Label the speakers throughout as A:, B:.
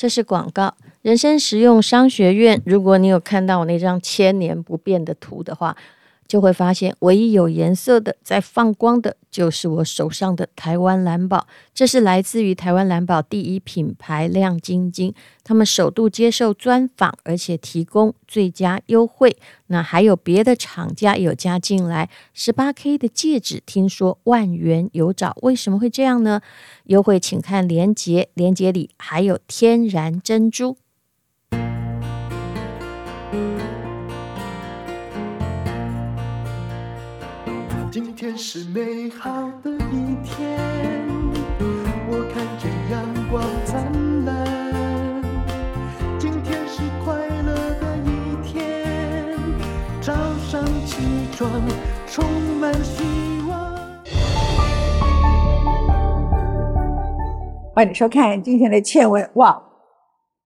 A: 这是广告。人生实用商学院，如果你有看到我那张千年不变的图的话。就会发现，唯一有颜色的、在放光的，就是我手上的台湾蓝宝。这是来自于台湾蓝宝第一品牌亮晶晶，他们首度接受专访，而且提供最佳优惠。那还有别的厂家有加进来，十八 K 的戒指，听说万元有找，为什么会这样呢？优惠请看链接，链接里还有天然珍珠。
B: 今天是美好的一天，我看见阳光灿烂。今天是快乐的一天，早上起床充满希望。
C: 欢迎收看今天的倩文。哇，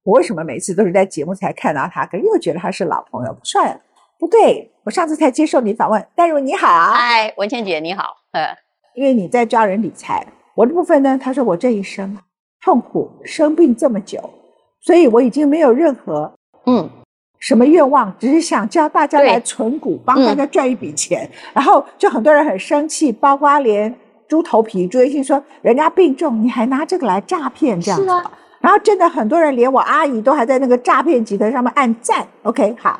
C: 我为什么每次都是在节目才看到他，可是又觉得他是老朋友，不帅了？不对，我上次才接受你访问，戴茹你好，
D: 嗨，文倩姐你好，呃，
C: 因为你在教人理财，我的部分呢，他说我这一生痛苦生病这么久，所以我已经没有任何嗯。什么愿望，只是想教大家来存股，帮大家赚一笔钱，嗯、然后就很多人很生气，包括连猪头皮朱彦庆说人家病重，你还拿这个来诈骗这样子，然后真的很多人连我阿姨都还在那个诈骗集团上面按赞，OK 好，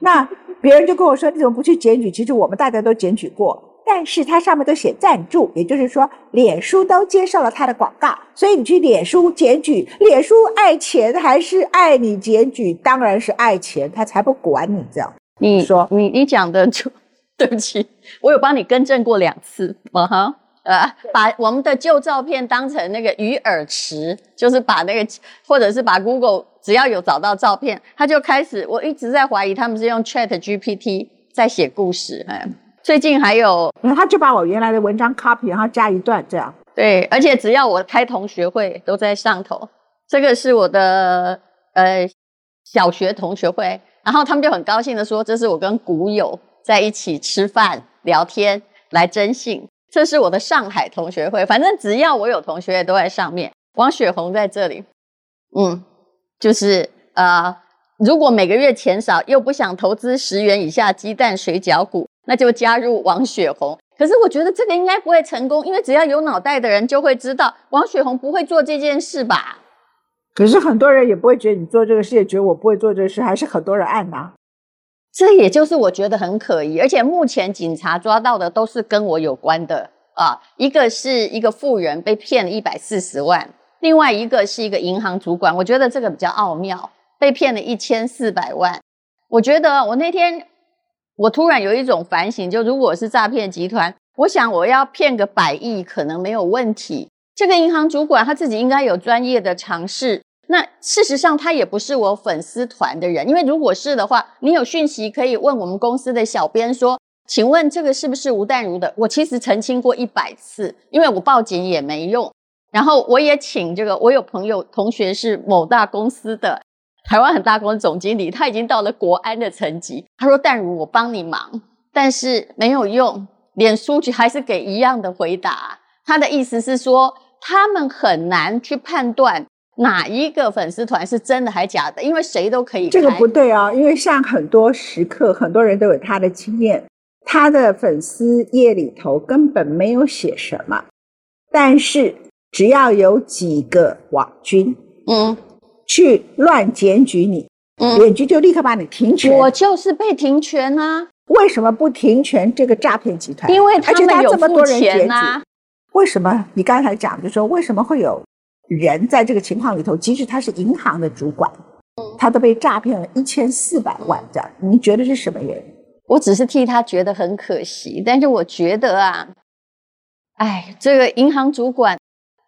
C: 那。别人就跟我说：“你怎么不去检举？”其实我们大家都检举过，但是它上面都写赞助，也就是说，脸书都接受了他的广告，所以你去脸书检举，脸书爱钱还是爱你检举？当然是爱钱，他才不管你这样。
D: 你说你你讲的就 对不起，我有帮你更正过两次，啊哈，呃，把我们的旧照片当成那个鱼饵池，就是把那个或者是把 Google。只要有找到照片，他就开始。我一直在怀疑他们是用 Chat GPT 在写故事。哎，最近还有，
C: 他就把我原来的文章 copy，然后加一段这样。
D: 对，而且只要我开同学会，都在上头。这个是我的呃小学同学会，然后他们就很高兴的说，这是我跟股友在一起吃饭聊天来征信。这是我的上海同学会，反正只要我有同学都在上面。王雪红在这里，嗯。就是呃，如果每个月钱少又不想投资十元以下鸡蛋水饺股，那就加入王雪红。可是我觉得这个应该不会成功，因为只要有脑袋的人就会知道王雪红不会做这件事吧。
C: 可是很多人也不会觉得你做这个事，也觉得我不会做这个事，还是很多人按拿。
D: 这也就是我觉得很可疑。而且目前警察抓到的都是跟我有关的啊，一个是一个富人被骗了一百四十万。另外一个是一个银行主管，我觉得这个比较奥妙，被骗了一千四百万。我觉得我那天我突然有一种反省，就如果是诈骗集团，我想我要骗个百亿可能没有问题。这个银行主管他自己应该有专业的常识。那事实上他也不是我粉丝团的人，因为如果是的话，你有讯息可以问我们公司的小编说，请问这个是不是吴淡如的？我其实澄清过一百次，因为我报警也没用。然后我也请这个，我有朋友同学是某大公司的台湾很大公司总经理，他已经到了国安的层级。他说：“淡如，我帮你忙，但是没有用，脸书局还是给一样的回答。他的意思是说，他们很难去判断哪一个粉丝团是真的还假的，因为谁都可以。
C: 这个不对啊，因为像很多时刻，很多人都有他的经验，他的粉丝页里头根本没有写什么，但是。只要有几个网军，嗯，去乱检举你，嗯，脸局就立刻把你停权。
D: 我就是被停权啊！
C: 为什么不停权这个诈骗集团？
D: 因为他们有付钱啊。
C: 为什么？你刚才讲就说，为什么会有人在这个情况里头，即使他是银行的主管，他都被诈骗了一千四百万这样？你觉得是什么原因？
D: 我只是替他觉得很可惜，但是我觉得啊，哎，这个银行主管。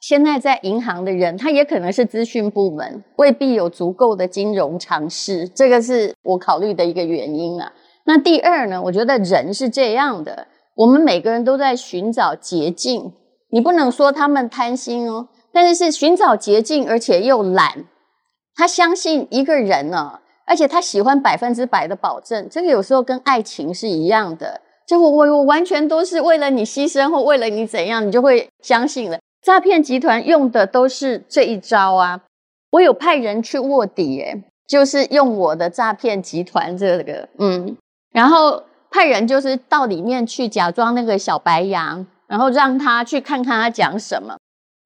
D: 现在在银行的人，他也可能是资讯部门，未必有足够的金融常识，这个是我考虑的一个原因啊。那第二呢，我觉得人是这样的，我们每个人都在寻找捷径，你不能说他们贪心哦，但是是寻找捷径，而且又懒。他相信一个人呢、而且他喜欢百分之百的保证，这个有时候跟爱情是一样的，就我我我完全都是为了你牺牲或为了你怎样，你就会相信了。诈骗集团用的都是这一招啊！我有派人去卧底，诶就是用我的诈骗集团这个，嗯，然后派人就是到里面去假装那个小白羊，然后让他去看看他讲什么。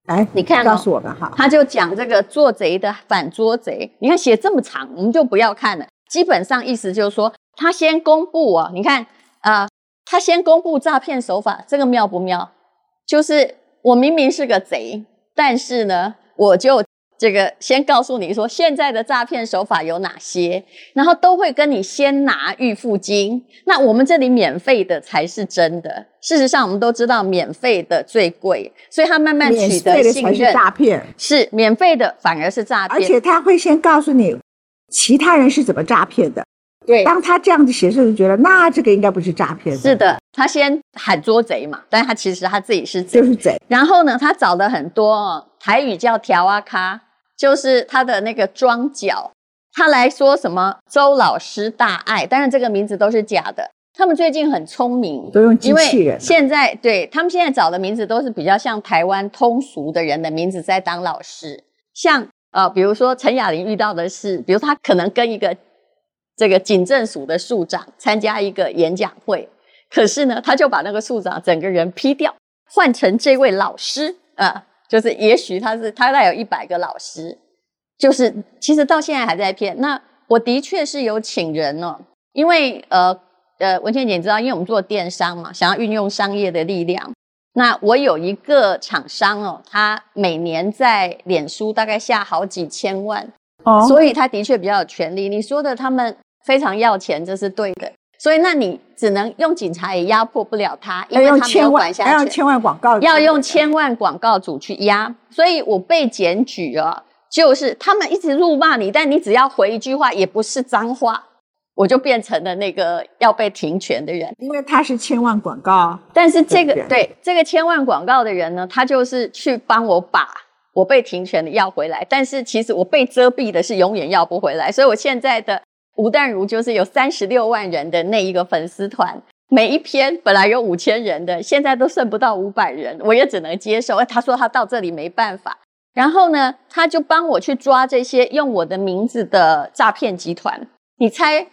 C: 哎，你看，告诉我们哈，
D: 他就讲这个做贼的反捉贼，你看写这么长，我们就不要看了。基本上意思就是说，他先公布啊，你看啊、呃，他先公布诈骗手法，这个妙不妙？就是我明明是个贼，但是呢，我就。这个先告诉你说，现在的诈骗手法有哪些，然后都会跟你先拿预付金。那我们这里免费的才是真的。事实上，我们都知道免费的最贵，所以他慢慢取得信任。
C: 诈骗，是
D: 免费的反而是诈骗，
C: 而且他会先告诉你其他人是怎么诈骗的。
D: 对，
C: 当他这样子写，就觉得那这个应该不是诈骗。
D: 是的，他先喊捉贼嘛，但他其实他自己是贼，
C: 就是贼。
D: 然后呢，他找了很多台语叫条啊咖。就是他的那个桩脚，他来说什么周老师大爱，但是这个名字都是假的。他们最近很聪明，
C: 都用机器人。
D: 现在对他们现在找的名字都是比较像台湾通俗的人的名字在当老师，像呃，比如说陈雅玲遇到的是，比如他可能跟一个这个警政署的署长参加一个演讲会，可是呢，他就把那个署长整个人劈掉，换成这位老师啊。呃就是，也许他是他大概有一百个老师，就是其实到现在还在骗。那我的确是有请人哦，因为呃呃，文倩姐你知道，因为我们做电商嘛，想要运用商业的力量。那我有一个厂商哦，他每年在脸书大概下好几千万，哦，所以他的确比较有权利。你说的他们非常要钱，这是对的。所以，那你只能用警察也压迫不了他，因为他没有管辖权。
C: 要用千万广告，
D: 要用千万广告主去压。所以我被检举啊，就是他们一直辱骂你，但你只要回一句话，也不是脏话，我就变成了那个要被停权的人。
C: 因为他是千万广告，
D: 但是这个对，对这个千万广告的人呢，他就是去帮我把我被停权的要回来，但是其实我被遮蔽的是永远要不回来。所以我现在的。吴淡如就是有三十六万人的那一个粉丝团，每一篇本来有五千人的，现在都剩不到五百人，我也只能接受。他说他到这里没办法，然后呢，他就帮我去抓这些用我的名字的诈骗集团。你猜，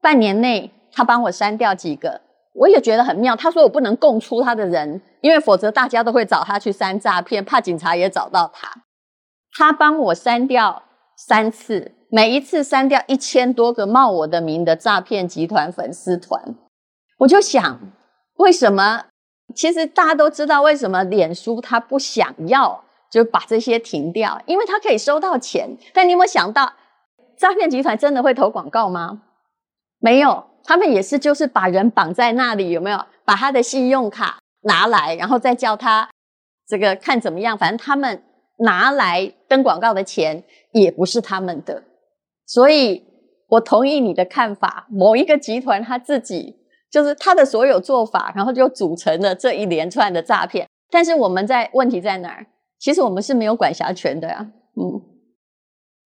D: 半年内他帮我删掉几个？我也觉得很妙。他说我不能供出他的人，因为否则大家都会找他去删诈骗，怕警察也找到他。他帮我删掉三次。每一次删掉一千多个冒我的名的诈骗集团粉丝团，我就想，为什么？其实大家都知道为什么脸书他不想要就把这些停掉，因为他可以收到钱。但你有没有想到，诈骗集团真的会投广告吗？没有，他们也是就是把人绑在那里，有没有？把他的信用卡拿来，然后再叫他这个看怎么样，反正他们拿来登广告的钱也不是他们的。所以，我同意你的看法。某一个集团他自己就是他的所有做法，然后就组成了这一连串的诈骗。但是我们在问题在哪儿？其实我们是没有管辖权的呀、啊。嗯，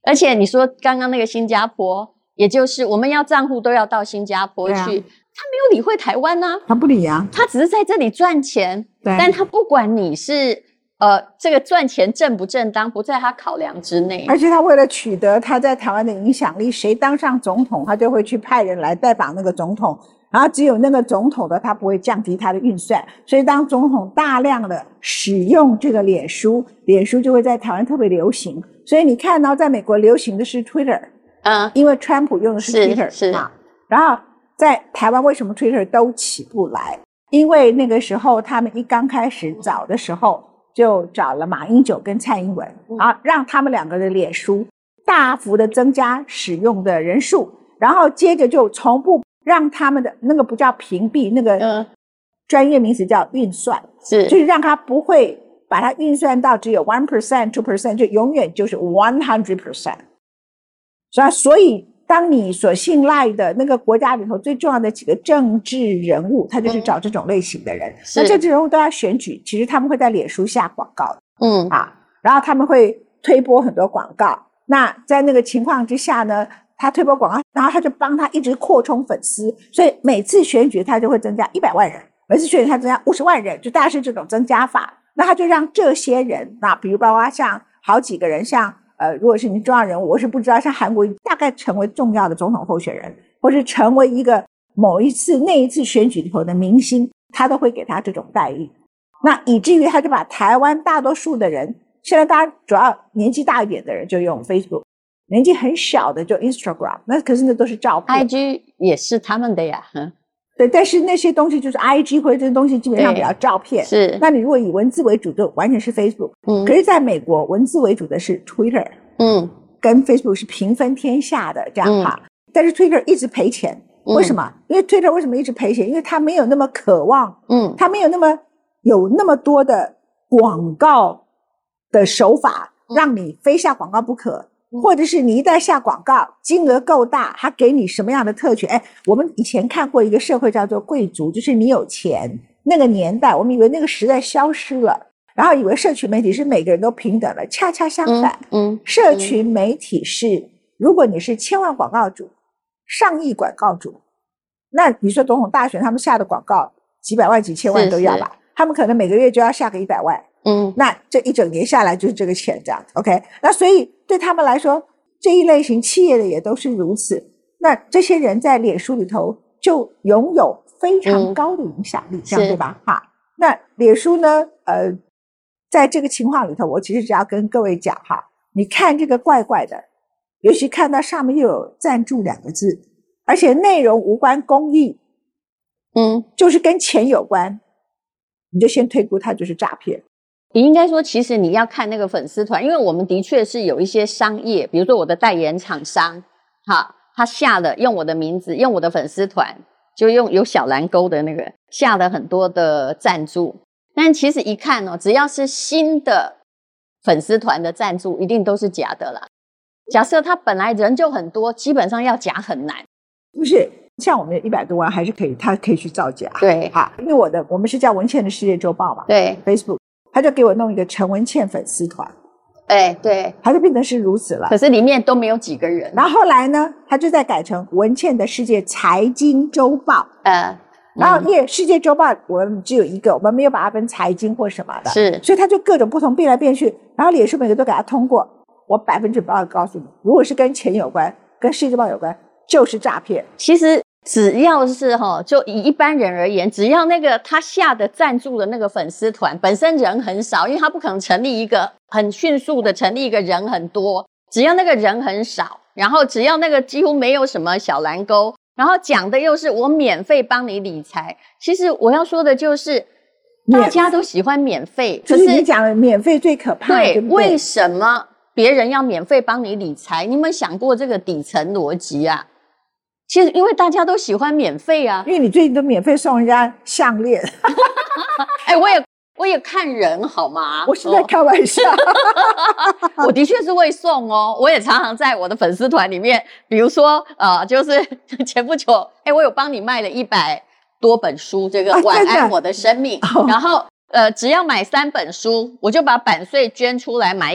D: 而且你说刚刚那个新加坡，也就是我们要账户都要到新加坡去，啊、他没有理会台湾呢、啊，
C: 他不理啊，
D: 他只是在这里赚钱，
C: 对，
D: 但他不管你是。呃，这个赚钱正不正当不在他考量之内，
C: 而且他为了取得他在台湾的影响力，谁当上总统，他就会去派人来代绑那个总统，然后只有那个总统的他不会降低他的预算，所以当总统大量的使用这个脸书，脸书就会在台湾特别流行。所以你看到在美国流行的是 Twitter，嗯，因为川普用的是 Twitter
D: 是，是
C: 啊，然后在台湾为什么 Twitter 都起不来？因为那个时候他们一刚开始早的时候。就找了马英九跟蔡英文，啊，让他们两个的脸书大幅的增加使用的人数，然后接着就从不让他们的那个不叫屏蔽，那个专业名词叫运算，是，就是让他不会把它运算到只有 one percent two percent，就永远就是 one hundred percent，所以。当你所信赖的那个国家里头最重要的几个政治人物，他就是找这种类型的人。嗯、那政治人物都要选举，其实他们会在脸书下广告，嗯啊，然后他们会推播很多广告。那在那个情况之下呢，他推播广告，然后他就帮他一直扩充粉丝，所以每次选举他就会增加一百万人，每次选举他增加五十万人，就大概是这种增加法。那他就让这些人，那比如包括像好几个人，像。呃，如果是你重要人物，我是不知道，像韩国大概成为重要的总统候选人，或是成为一个某一次那一次选举里头的明星，他都会给他这种待遇。那以至于他就把台湾大多数的人，现在大家主要年纪大一点的人就用 Facebook，年纪很小的就 Instagram，那可是那都是照片。
D: IG 也是他们的呀，嗯，
C: 对。但是那些东西就是 IG 或者这些东西基本上比较照片。
D: 是。
C: 那你如果以文字为主，就完全是 Facebook。嗯。可是在美国，文字为主的是 Twitter。嗯。跟 Facebook 是平分天下的这样哈。嗯。但是 Twitter 一直赔钱，为什么？嗯。因为 Twitter 为什么一直赔钱？因为它没有那么渴望，嗯，它没有那么。有那么多的广告的手法，让你非下广告不可，或者是你一旦下广告，金额够大，他给你什么样的特权？哎，我们以前看过一个社会叫做贵族，就是你有钱那个年代，我们以为那个时代消失了，然后以为社群媒体是每个人都平等了，恰恰相反，嗯，社群媒体是如果你是千万广告主、上亿广告主，那你说总统大选他们下的广告几百万、几千万都要吧？他们可能每个月就要下个一百万，嗯，那这一整年下来就是这个钱这样子，OK？那所以对他们来说，这一类型企业的也都是如此。那这些人在脸书里头就拥有非常高的影响力，嗯、这样对吧？哈，那脸书呢？呃，在这个情况里头，我其实只要跟各位讲哈，你看这个怪怪的，尤其看到上面又有赞助两个字，而且内容无关公益，嗯，就是跟钱有关。你就先推估它就是诈骗。
D: 你应该说，其实你要看那个粉丝团，因为我们的确是有一些商业，比如说我的代言厂商，哈，他下了用我的名字，用我的粉丝团，就用有小蓝勾的那个下了很多的赞助。但其实一看哦，只要是新的粉丝团的赞助，一定都是假的啦。假设他本来人就很多，基本上要假很难。
C: 不是。像我们一百多万还是可以，他可以去造假。
D: 对，
C: 哈，因为我的我们是叫文倩的世界周报嘛。
D: 对
C: ，Facebook，他就给我弄一个陈文茜粉丝团。
D: 哎，对，
C: 他就变成是如此了。
D: 可是里面都没有几个人。
C: 然后后来呢，他就在改成文茜的世界财经周报。呃，然后因为世界周报我们只有一个，我们没有把它分财经或什么的。
D: 是，
C: 所以他就各种不同变来变去。然后脸书每个都给他通过，我百分之百告诉你，如果是跟钱有关，跟世界周报有关，就是诈骗。
D: 其实。只要是哈，就以一般人而言，只要那个他下的赞助的那个粉丝团本身人很少，因为他不可能成立一个很迅速的成立一个人很多，只要那个人很少，然后只要那个几乎没有什么小蓝勾，然后讲的又是我免费帮你理财，其实我要说的就是大家都喜欢免费，
C: 可是你讲的免费最可怕，
D: 对，
C: 对对
D: 为什么别人要免费帮你理财？你有没有想过这个底层逻辑啊？其实，因为大家都喜欢免费啊，
C: 因为你最近都免费送人家项链。
D: 哎、欸，我也我也看人好吗？
C: 我是在开玩笑。
D: 哦、我的确是会送哦，我也常常在我的粉丝团里面，比如说呃，就是 前不久，哎、欸，我有帮你卖了一百多本书，这个《晚安我的生命》，啊、然后呃，只要买三本书，我就把版税捐出来买。